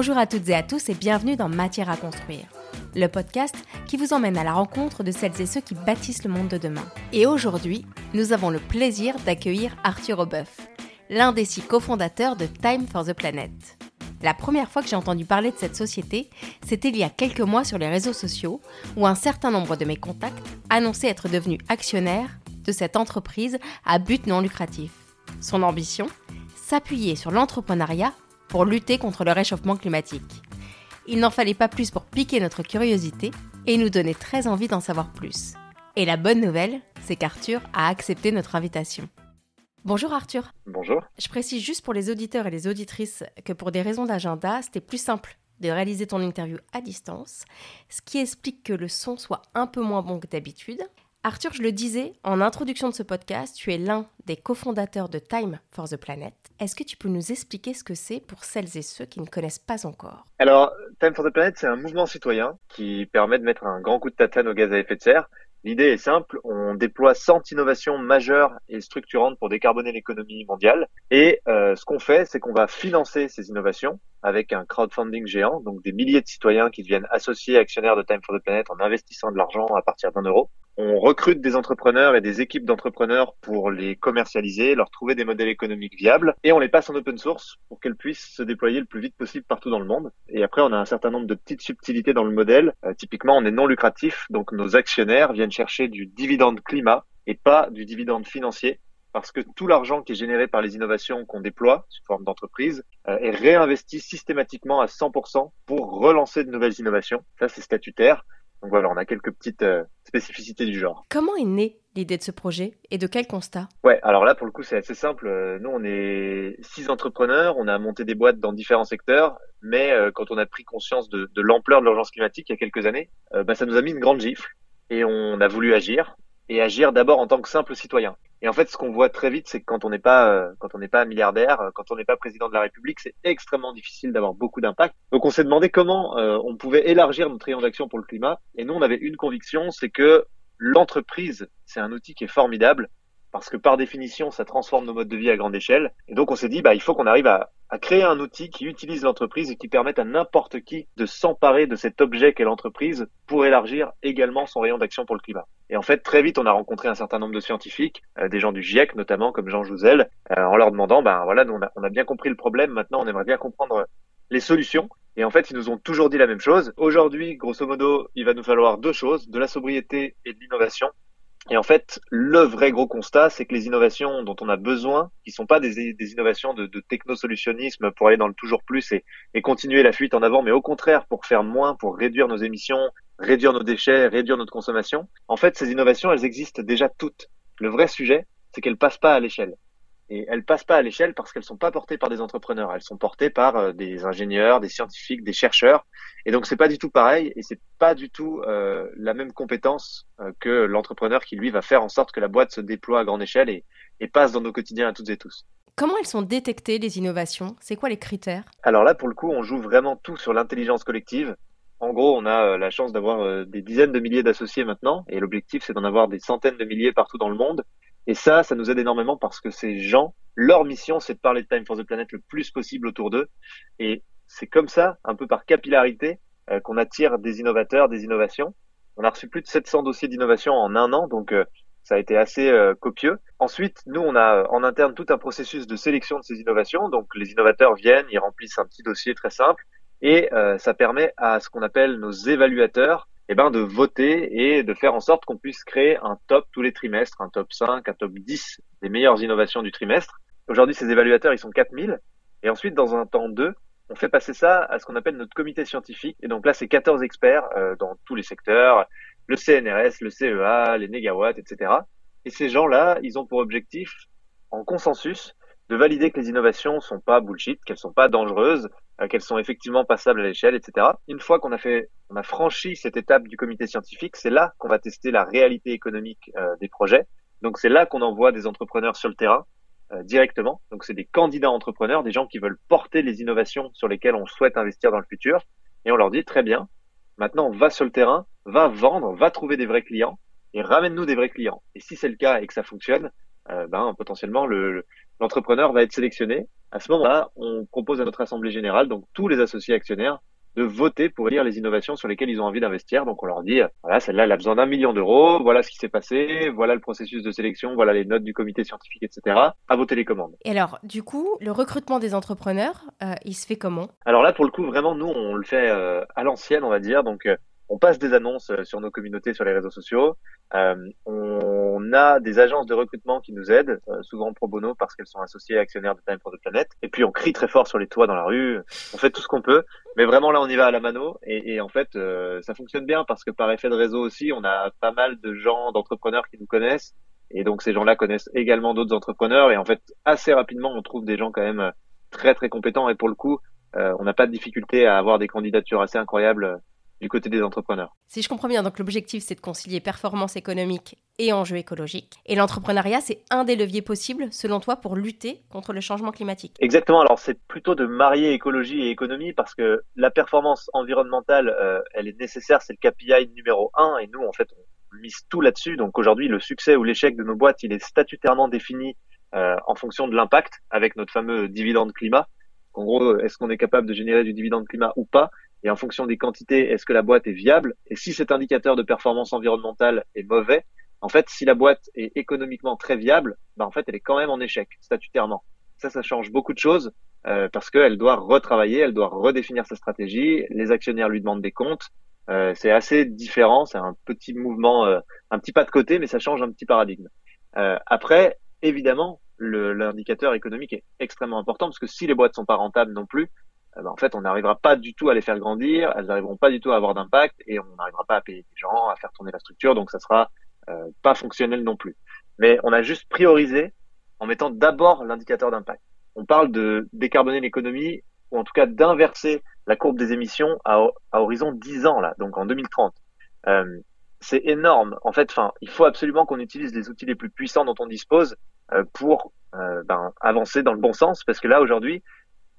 Bonjour à toutes et à tous et bienvenue dans Matière à construire, le podcast qui vous emmène à la rencontre de celles et ceux qui bâtissent le monde de demain. Et aujourd'hui, nous avons le plaisir d'accueillir Arthur Aubeuf, l'un des six cofondateurs de Time for the Planet. La première fois que j'ai entendu parler de cette société, c'était il y a quelques mois sur les réseaux sociaux, où un certain nombre de mes contacts annonçaient être devenus actionnaires de cette entreprise à but non lucratif. Son ambition S'appuyer sur l'entrepreneuriat pour lutter contre le réchauffement climatique. Il n'en fallait pas plus pour piquer notre curiosité et nous donner très envie d'en savoir plus. Et la bonne nouvelle, c'est qu'Arthur a accepté notre invitation. Bonjour Arthur. Bonjour. Je précise juste pour les auditeurs et les auditrices que pour des raisons d'agenda, c'était plus simple de réaliser ton interview à distance, ce qui explique que le son soit un peu moins bon que d'habitude. Arthur, je le disais en introduction de ce podcast, tu es l'un des cofondateurs de Time for the Planet. Est-ce que tu peux nous expliquer ce que c'est pour celles et ceux qui ne connaissent pas encore? Alors, Time for the Planet, c'est un mouvement citoyen qui permet de mettre un grand coup de tatane au gaz à effet de serre. L'idée est simple, on déploie 100 innovations majeures et structurantes pour décarboner l'économie mondiale. Et euh, ce qu'on fait, c'est qu'on va financer ces innovations avec un crowdfunding géant, donc des milliers de citoyens qui deviennent associés actionnaires de Time for the Planet en investissant de l'argent à partir d'un euro. On recrute des entrepreneurs et des équipes d'entrepreneurs pour les commercialiser, leur trouver des modèles économiques viables et on les passe en open source pour qu'elles puissent se déployer le plus vite possible partout dans le monde. Et après, on a un certain nombre de petites subtilités dans le modèle. Euh, typiquement, on est non lucratif, donc nos actionnaires viennent chercher du dividende climat et pas du dividende financier parce que tout l'argent qui est généré par les innovations qu'on déploie sous forme d'entreprise euh, est réinvesti systématiquement à 100% pour relancer de nouvelles innovations. Ça, c'est statutaire. Donc voilà, on a quelques petites euh, spécificités du genre. Comment est née l'idée de ce projet et de quel constat? Ouais, alors là pour le coup c'est assez simple. Euh, nous on est six entrepreneurs, on a monté des boîtes dans différents secteurs, mais euh, quand on a pris conscience de, de l'ampleur de l'urgence climatique il y a quelques années, bah, ça nous a mis une grande gifle et on a voulu agir et agir d'abord en tant que simple citoyen. Et en fait, ce qu'on voit très vite, c'est que quand on n'est pas, euh, quand on n'est pas milliardaire, euh, quand on n'est pas président de la République, c'est extrêmement difficile d'avoir beaucoup d'impact. Donc, on s'est demandé comment euh, on pouvait élargir notre rayon d'action pour le climat. Et nous, on avait une conviction, c'est que l'entreprise, c'est un outil qui est formidable parce que par définition, ça transforme nos modes de vie à grande échelle. Et donc, on s'est dit, bah, il faut qu'on arrive à, à, créer un outil qui utilise l'entreprise et qui permette à n'importe qui de s'emparer de cet objet qu'est l'entreprise pour élargir également son rayon d'action pour le climat. Et en fait, très vite, on a rencontré un certain nombre de scientifiques, euh, des gens du GIEC notamment, comme Jean Jouzel, euh, en leur demandant, ben voilà, on a, on a bien compris le problème, maintenant on aimerait bien comprendre les solutions. Et en fait, ils nous ont toujours dit la même chose. Aujourd'hui, grosso modo, il va nous falloir deux choses, de la sobriété et de l'innovation. Et en fait, le vrai gros constat, c'est que les innovations dont on a besoin, qui sont pas des, innovations de, de technosolutionnisme pour aller dans le toujours plus et, et, continuer la fuite en avant, mais au contraire pour faire moins, pour réduire nos émissions, réduire nos déchets, réduire notre consommation. En fait, ces innovations, elles existent déjà toutes. Le vrai sujet, c'est qu'elles passent pas à l'échelle. Et elles passent pas à l'échelle parce qu'elles sont pas portées par des entrepreneurs. Elles sont portées par euh, des ingénieurs, des scientifiques, des chercheurs. Et donc c'est pas du tout pareil et c'est pas du tout euh, la même compétence euh, que l'entrepreneur qui lui va faire en sorte que la boîte se déploie à grande échelle et, et passe dans nos quotidiens à toutes et tous. Comment elles sont détectées les innovations? C'est quoi les critères? Alors là pour le coup on joue vraiment tout sur l'intelligence collective. En gros, on a la chance d'avoir des dizaines de milliers d'associés maintenant, et l'objectif, c'est d'en avoir des centaines de milliers partout dans le monde. Et ça, ça nous aide énormément parce que ces gens, leur mission, c'est de parler de Time for the Planet le plus possible autour d'eux. Et c'est comme ça, un peu par capillarité, euh, qu'on attire des innovateurs, des innovations. On a reçu plus de 700 dossiers d'innovation en un an, donc euh, ça a été assez euh, copieux. Ensuite, nous, on a en interne tout un processus de sélection de ces innovations. Donc, les innovateurs viennent, ils remplissent un petit dossier très simple, et ça permet à ce qu'on appelle nos évaluateurs eh ben, de voter et de faire en sorte qu'on puisse créer un top tous les trimestres, un top 5, un top 10 des meilleures innovations du trimestre. Aujourd'hui, ces évaluateurs, ils sont 4000. Et ensuite, dans un temps 2, on fait passer ça à ce qu'on appelle notre comité scientifique. Et donc là, c'est 14 experts euh, dans tous les secteurs, le CNRS, le CEA, les négawatts, etc. Et ces gens-là, ils ont pour objectif, en consensus, de valider que les innovations sont pas bullshit, qu'elles sont pas dangereuses, euh, qu'elles sont effectivement passables à l'échelle, etc. Une fois qu'on a a franchi cette étape du comité scientifique, c'est là qu'on va tester la réalité économique euh, des projets. Donc c'est là qu'on envoie des entrepreneurs sur le terrain euh, directement. Donc c'est des candidats entrepreneurs, des gens qui veulent porter les innovations sur lesquelles on souhaite investir dans le futur, et on leur dit très bien, maintenant va sur le terrain, va vendre, va trouver des vrais clients et ramène-nous des vrais clients. Et si c'est le cas et que ça fonctionne, ben potentiellement le, l'entrepreneur va être sélectionné à ce moment-là, on propose à notre assemblée générale, donc tous les associés actionnaires, de voter pour élire les innovations sur lesquelles ils ont envie d'investir. Donc on leur dit, voilà, celle-là, elle a besoin d'un million d'euros, voilà ce qui s'est passé, voilà le processus de sélection, voilà les notes du comité scientifique, etc. À vos télécommandes. Et alors, du coup, le recrutement des entrepreneurs, euh, il se fait comment? Alors là, pour le coup, vraiment, nous, on le fait euh, à l'ancienne, on va dire. Donc, euh, on passe des annonces sur nos communautés, sur les réseaux sociaux. on a des agences de recrutement qui nous aident, souvent pro bono parce qu'elles sont associées actionnaires de Time for the Planet. Et puis on crie très fort sur les toits dans la rue. On fait tout ce qu'on peut. Mais vraiment là, on y va à la mano et, et en fait, euh, ça fonctionne bien parce que par effet de réseau aussi, on a pas mal de gens, d'entrepreneurs qui nous connaissent et donc ces gens-là connaissent également d'autres entrepreneurs et en fait, assez rapidement, on trouve des gens quand même très très compétents et pour le coup, euh, on n'a pas de difficulté à avoir des candidatures assez incroyables du côté des entrepreneurs. Si je comprends bien, donc l'objectif c'est de concilier performance économique et enjeux écologiques. Et l'entrepreneuriat, c'est un des leviers possibles, selon toi, pour lutter contre le changement climatique. Exactement. Alors c'est plutôt de marier écologie et économie parce que la performance environnementale, euh, elle est nécessaire, c'est le KPI numéro un. Et nous, en fait, on mise tout là-dessus. Donc aujourd'hui, le succès ou l'échec de nos boîtes, il est statutairement défini euh, en fonction de l'impact avec notre fameux dividende climat. En gros, est-ce qu'on est capable de générer du dividende climat ou pas? Et en fonction des quantités, est-ce que la boîte est viable? Et si cet indicateur de performance environnementale est mauvais, en fait, si la boîte est économiquement très viable, bah en fait, elle est quand même en échec statutairement. Ça, ça change beaucoup de choses euh, parce qu'elle doit retravailler, elle doit redéfinir sa stratégie. Les actionnaires lui demandent des comptes. Euh, c'est assez différent, c'est un petit mouvement, euh, un petit pas de côté, mais ça change un petit paradigme. Euh, après, évidemment, l'indicateur économique est extrêmement important parce que si les boîtes sont pas rentables non plus, ben, en fait, on n'arrivera pas du tout à les faire grandir, elles n'arriveront pas du tout à avoir d'impact et on n'arrivera pas à payer des gens, à faire tourner la structure, donc ça sera euh, pas fonctionnel non plus. Mais on a juste priorisé en mettant d'abord l'indicateur d'impact. On parle de décarboner l'économie ou en tout cas d'inverser la courbe des émissions à, à, horizon 10 ans là, donc en 2030. Euh, c'est énorme. En fait, enfin, il faut absolument qu'on utilise les outils les plus puissants dont on dispose euh, pour euh, ben, avancer dans le bon sens, parce que là aujourd'hui,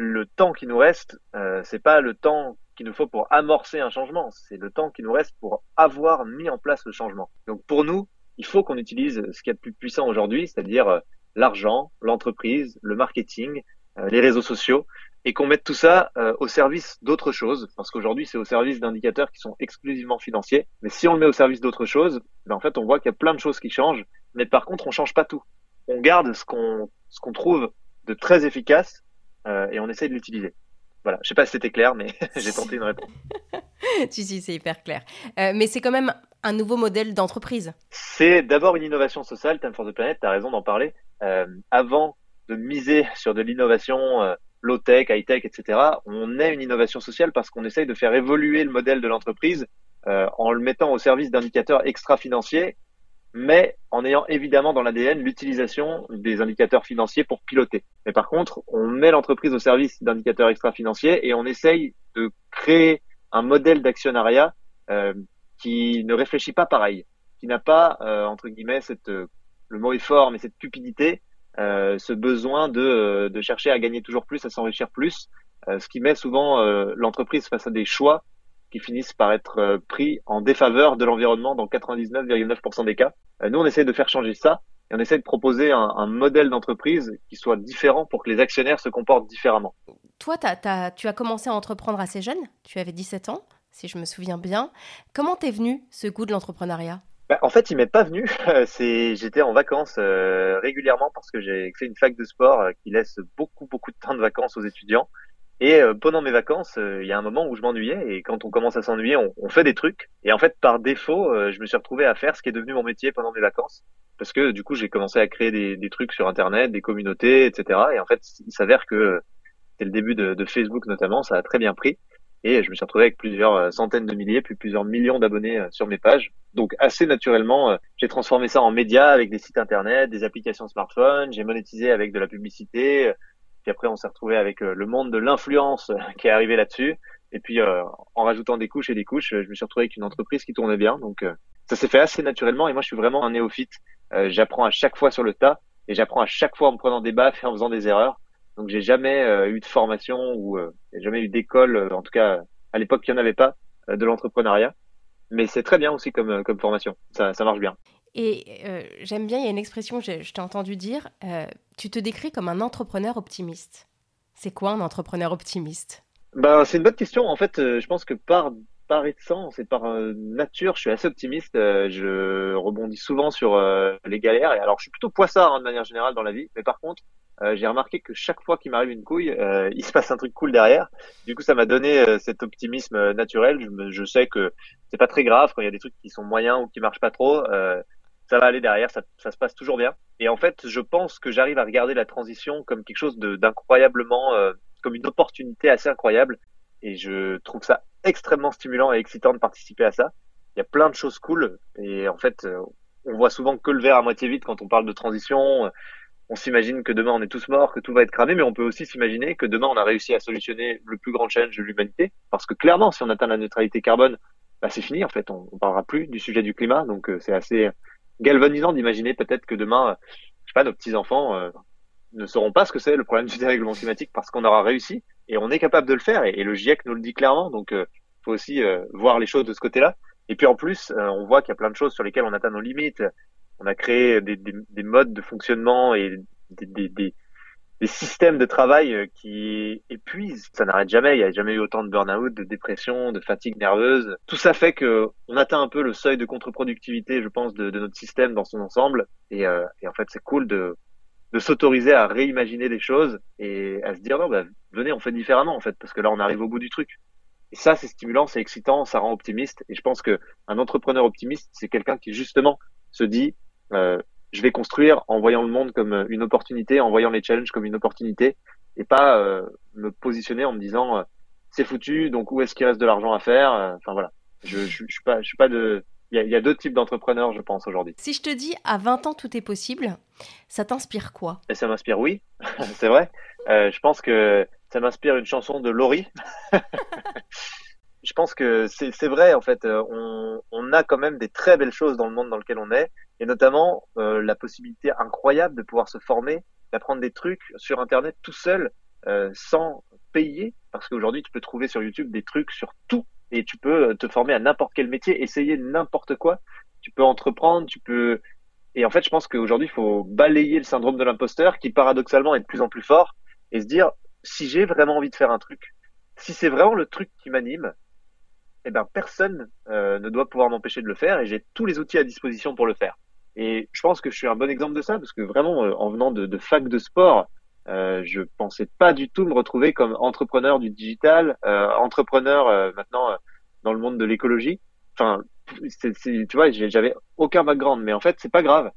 le temps qui nous reste, euh, c'est pas le temps qu'il nous faut pour amorcer un changement, c'est le temps qui nous reste pour avoir mis en place le changement. Donc pour nous, il faut qu'on utilise ce qui est le plus puissant aujourd'hui, c'est-à-dire euh, l'argent, l'entreprise, le marketing, euh, les réseaux sociaux, et qu'on mette tout ça euh, au service d'autres choses, parce qu'aujourd'hui c'est au service d'indicateurs qui sont exclusivement financiers. Mais si on le met au service d'autres choses, ben en fait on voit qu'il y a plein de choses qui changent, mais par contre on change pas tout. On garde ce qu'on trouve de très efficace et on essaye de l'utiliser. Voilà, je sais pas si c'était clair, mais j'ai tenté une réponse. si, si, c'est hyper clair. Euh, mais c'est quand même un nouveau modèle d'entreprise. C'est d'abord une innovation sociale, Time for the Planet, tu as raison d'en parler. Euh, avant de miser sur de l'innovation euh, low-tech, high-tech, etc., on est une innovation sociale parce qu'on essaye de faire évoluer le modèle de l'entreprise euh, en le mettant au service d'indicateurs extra-financiers mais en ayant évidemment dans l'ADN l'utilisation des indicateurs financiers pour piloter. Mais par contre, on met l'entreprise au service d'indicateurs extra-financiers et on essaye de créer un modèle d'actionnariat euh, qui ne réfléchit pas pareil, qui n'a pas, euh, entre guillemets, cette, le mot est fort, mais cette cupidité, euh, ce besoin de, de chercher à gagner toujours plus, à s'enrichir plus, euh, ce qui met souvent euh, l'entreprise face à des choix qui finissent par être euh, pris en défaveur de l'environnement dans 99,9% des cas. Euh, nous, on essaie de faire changer ça et on essaie de proposer un, un modèle d'entreprise qui soit différent pour que les actionnaires se comportent différemment. Toi, t as, t as, tu as commencé à entreprendre assez jeune, tu avais 17 ans, si je me souviens bien. Comment t'es venu ce goût de l'entrepreneuriat? Bah, en fait, il m'est pas venu. C'est, j'étais en vacances euh, régulièrement parce que j'ai fait une fac de sport euh, qui laisse beaucoup beaucoup de temps de vacances aux étudiants. Et euh, pendant mes vacances, euh, il y a un moment où je m'ennuyais. Et quand on commence à s'ennuyer, on, on, fait des trucs. Et en fait, par défaut, euh, je me suis retrouvé à faire ce qui est devenu mon métier pendant mes vacances. Parce que du coup, j'ai commencé à créer des, des, trucs sur Internet, des communautés, etc. Et en fait, il s'avère que c'est le début de, de, Facebook notamment, ça a très bien pris. Et je me suis retrouvé avec plusieurs centaines de milliers, puis plusieurs millions d'abonnés sur mes pages. Donc assez naturellement, j'ai transformé ça en médias avec des sites internet, des applications smartphone. J'ai monétisé avec de la publicité puis après, on s'est retrouvé avec euh, le monde de l'influence euh, qui est arrivé là-dessus. Et puis, euh, en rajoutant des couches et des couches, je me suis retrouvé avec une entreprise qui tournait bien. Donc, ça s'est fait assez naturellement. Et moi, je suis vraiment un néophyte. j'apprends à chaque fois sur le tas et j'apprends à chaque fois en me prenant des baffes et en faisant des erreurs. Donc, j'ai jamais eu de formation ou jamais eu d'école. en tout cas, à l'époque, il n'y en avait pas de l'entrepreneuriat. Mais c'est très bien aussi comme, formation. Ça marche bien. Et euh, j'aime bien, il y a une expression, je, t'ai entendu dire, euh, tu te décris comme un entrepreneur optimiste. C'est quoi un entrepreneur optimiste? Ben, C'est une bonne question. En fait, je pense que par par essence et par nature, je suis assez optimiste. je rebondis souvent sur les galères. Et alors, je suis plutôt poissard hein, de manière générale dans la vie. Mais par contre, euh, j'ai remarqué que chaque fois qu'il m'arrive une couille, euh, il se passe un truc cool derrière. Du coup, ça m'a donné euh, cet optimisme naturel. Je, je, sais que c'est pas très grave quand il y a des trucs qui sont moyens ou qui marchent pas trop. Ça va aller derrière, ça, se passe toujours bien. Et en fait, je pense que j'arrive à regarder la transition comme quelque chose d'incroyablement, comme une opportunité assez incroyable. Et je trouve ça extrêmement stimulant et excitant de participer à ça. Il y a plein de choses cool. Et en fait, on voit souvent que le verre à moitié vide quand on parle de transition on s'imagine que demain on est tous morts, que tout va être cramé, mais on peut aussi s'imaginer que demain on a réussi à solutionner le plus grand challenge de l'humanité. Parce que clairement, si on atteint la neutralité carbone, bah, c'est fini en fait. On, on parlera plus du sujet du climat, donc euh, c'est assez galvanisant d'imaginer peut-être que demain, euh, je sais pas, nos petits enfants euh, ne sauront pas ce que c'est le problème du dérèglement climatique parce qu'on aura réussi et on est capable de le faire. Et, le GIEC nous le dit clairement, donc il faut aussi voir les choses de ce côté-là. Et puis en plus, on voit qu'il y a plein de choses sur lesquelles on atteint nos limites on a créé des, des, des modes de fonctionnement et des, systèmes de travail euh, qui épuisent. Ça n'arrête jamais. Il n'y a jamais eu autant de burn-out, de dépression, de fatigue nerveuse. Tout ça fait que on atteint un peu le seuil de contre-productivité, je pense, de, de, notre système dans son ensemble. Et, euh, et en fait, c'est cool de, de s'autoriser à réimaginer des choses et à se dire non, bah, venez, on fait différemment en fait, parce que là, on arrive au bout du truc. Et ça, c'est stimulant, c'est excitant, ça rend optimiste. Et je pense que un entrepreneur optimiste, c'est quelqu'un qui justement se dit euh, je vais construire en voyant le monde comme euh, une opportunité, en voyant les challenges comme une opportunité, et pas euh, me positionner en me disant c'est foutu, donc où est-ce qu'il reste de l'argent à faire Enfin voilà, je, je, je suis pas, je suis pas de. Il y, a, deux types d'entrepreneurs, je pense, aujourd'hui. Si je te dis à 20 ans tout est possible, ça t'inspire quoi? Et Ça m'inspire, oui, c'est vrai. je pense que ça m'inspire une chanson de Laurie. je pense que c'est vrai en fait. On, on, a quand même des très belles choses dans le monde dans lequel on est et notamment euh, la possibilité incroyable de pouvoir se former, d'apprendre des trucs sur Internet tout seul, euh, sans payer, parce qu'aujourd'hui tu peux trouver sur YouTube des trucs sur tout, et tu peux te former à n'importe quel métier, essayer n'importe quoi, tu peux entreprendre, tu peux... Et en fait, je pense qu'aujourd'hui, il faut balayer le syndrome de l'imposteur, qui paradoxalement est de plus en plus fort, et se dire, si j'ai vraiment envie de faire un truc, si c'est vraiment le truc qui m'anime, eh ben personne euh, ne doit pouvoir m'empêcher de le faire et j'ai tous les outils à disposition pour le faire. Et je pense que je suis un bon exemple de ça parce que vraiment, euh, en venant de, de fac de sport, euh, je pensais pas du tout me retrouver comme entrepreneur du digital, euh, entrepreneur euh, maintenant euh, dans le monde de l'écologie. Enfin, c'est, tu vois, j'avais aucun background, mais en fait, c'est pas grave.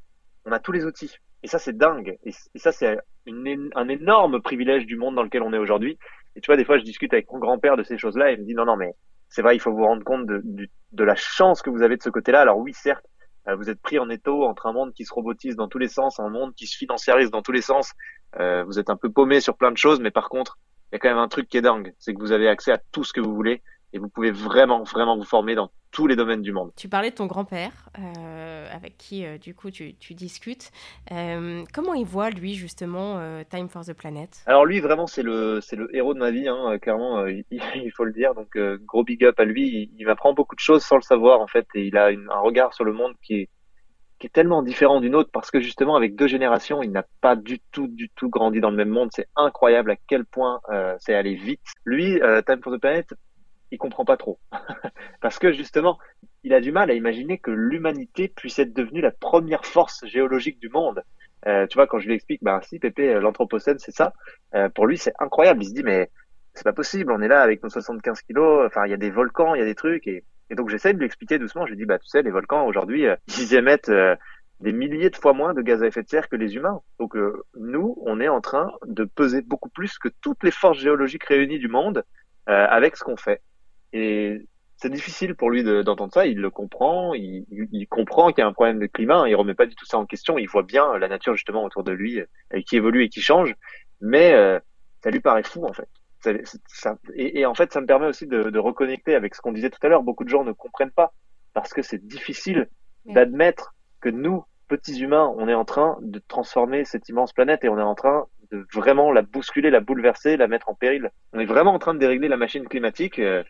On a tous les outils. Et ça, c'est dingue. Et, ça, c'est un énorme privilège du monde dans lequel on est aujourd'hui. Et tu vois, des fois, je discute avec mon grand-père de ces choses-là et il me dit non, non, mais c'est vrai, il faut vous rendre compte de, la chance que vous avez de ce côté-là. Alors oui, certes, euh, vous êtes pris en étau entre un monde qui se robotise dans tous les sens, un monde qui se financiarise dans tous les sens. Euh, vous êtes un peu paumé sur plein de choses, mais par contre, il y a quand même un truc qui est dingue, c'est que vous avez accès à tout ce que vous voulez et vous pouvez vraiment, vraiment vous former dans tous les domaines du monde. Tu parlais de ton grand-père, euh, avec qui, euh, du coup, tu, tu discutes. Euh, comment il voit, lui, justement, Time for the Planet? Alors, lui, vraiment, c'est le, c'est le héros de ma vie, hein, clairement, il, il, faut le dire. Donc, gros big up à lui. Il, il m'apprend beaucoup de choses sans le savoir, en fait, et il a une, un regard sur le monde qui est, qui est tellement différent d'une autre parce que justement avec deux générations, il n'a pas du tout, du tout grandi dans le même monde. C'est incroyable à quel point c'est allé vite. Lui, Time for the Planet, il comprend pas trop. Parce que justement, il a du mal à imaginer que l'humanité puisse être devenue la première force géologique du monde. Euh, tu vois, quand je lui explique, bah si, Pépé, euh, l'Anthropocène, c'est ça. Euh, pour lui, c'est incroyable. Il se dit, mais c'est pas possible. On est là avec nos 75 kilos. Enfin, il y a des volcans, il y a des trucs. Et, et donc, j'essaie de lui expliquer doucement. Je lui dis, bah tu sais, les volcans aujourd'hui, euh, ils émettent des milliers de fois moins de gaz à effet de serre que les humains. Donc, nous, on est en train de peser beaucoup plus que toutes les forces géologiques réunies du monde avec ce qu'on fait. Et c'est difficile pour lui d'entendre ça. Il le comprend, il, il comprend qu'il y a un problème de climat. Il remet pas du tout ça en question. Il voit bien la nature justement autour de lui euh, qui évolue et qui change, mais euh, ça lui paraît fou en fait. Ça, ça, et, et, en fait, ça me permet aussi de, de reconnecter avec ce qu'on disait tout à l'heure. Beaucoup de gens ne comprennent pas parce que c'est difficile d'admettre que nous, petits humains, on est en train de transformer cette immense planète et on est en train de vraiment la bousculer, la bouleverser, la mettre en péril. On est vraiment en train de dérégler la machine climatique. Euh,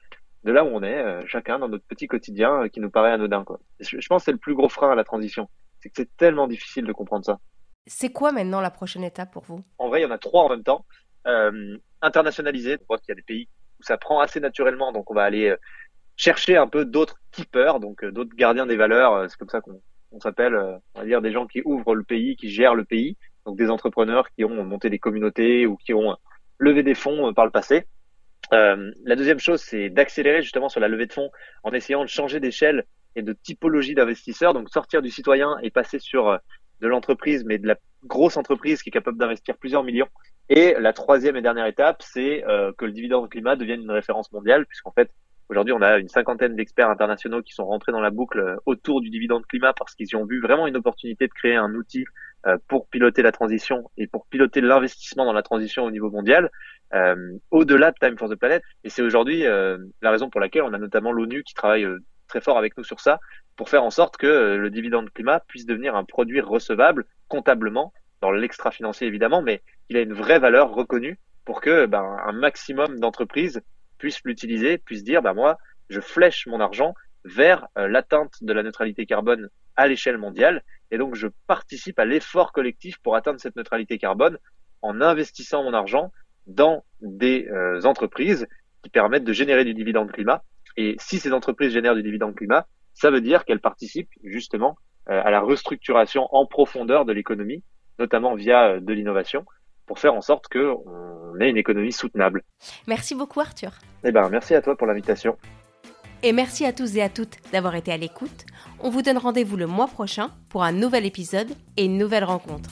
de là où on est, euh, chacun dans notre petit quotidien euh, qui nous paraît anodin. Quoi. Je, pense que c'est le plus gros frein à la transition. C'est que c'est tellement difficile de comprendre ça. C'est quoi maintenant la prochaine étape pour vous? En vrai, il y en a trois en même temps. Euh, internationaliser. On voit qu'il y a des pays où ça prend assez naturellement, donc on va aller euh, chercher un peu d'autres keepers, donc d'autres gardiens des valeurs. C'est comme ça qu'on on s'appelle, on va dire, des gens qui ouvrent le pays, qui gèrent le pays, donc des entrepreneurs qui ont monté des communautés ou qui ont levé des fonds par le passé. Euh, la deuxième chose, c'est d'accélérer justement sur la levée de fonds en essayant de changer d'échelle et de typologie d'investisseurs, donc sortir du citoyen et passer sur euh, de l'entreprise, mais de la grosse entreprise qui est capable d'investir plusieurs millions. Et la troisième et dernière étape, c'est euh, que le dividende climat devienne une référence mondiale, puisqu'en fait, aujourd'hui, on a une cinquantaine d'experts internationaux qui sont rentrés dans la boucle autour du dividende climat parce qu'ils y ont vu vraiment une opportunité de créer un outil pour piloter la transition et pour piloter l'investissement dans la transition au niveau mondial. Euh, au-delà de Time for the Planet. Et c'est aujourd'hui euh, la raison pour laquelle on a notamment l'ONU qui travaille euh, très fort avec nous sur ça, pour faire en sorte que le dividende climat puisse devenir un produit recevable comptablement, dans l'extra-financier évidemment, mais il a une vraie valeur reconnue pour que ben, un maximum d'entreprises puissent l'utiliser, puissent dire, ben moi, je flèche mon argent vers l'atteinte de la neutralité carbone à l'échelle mondiale, et donc je participe à l'effort collectif pour atteindre cette neutralité carbone en investissant mon argent dans des euh, entreprises qui permettent de générer du dividende climat. Et si ces entreprises génèrent du dividende climat, ça veut dire qu'elles participent justement euh, à la restructuration en profondeur de l'économie, notamment via euh, de l'innovation, pour faire en sorte qu'on ait une économie soutenable. Merci beaucoup Arthur. Eh ben, merci à toi pour l'invitation. Et merci à tous et à toutes d'avoir été à l'écoute. On vous donne rendez-vous le mois prochain pour un nouvel épisode et une nouvelle rencontre.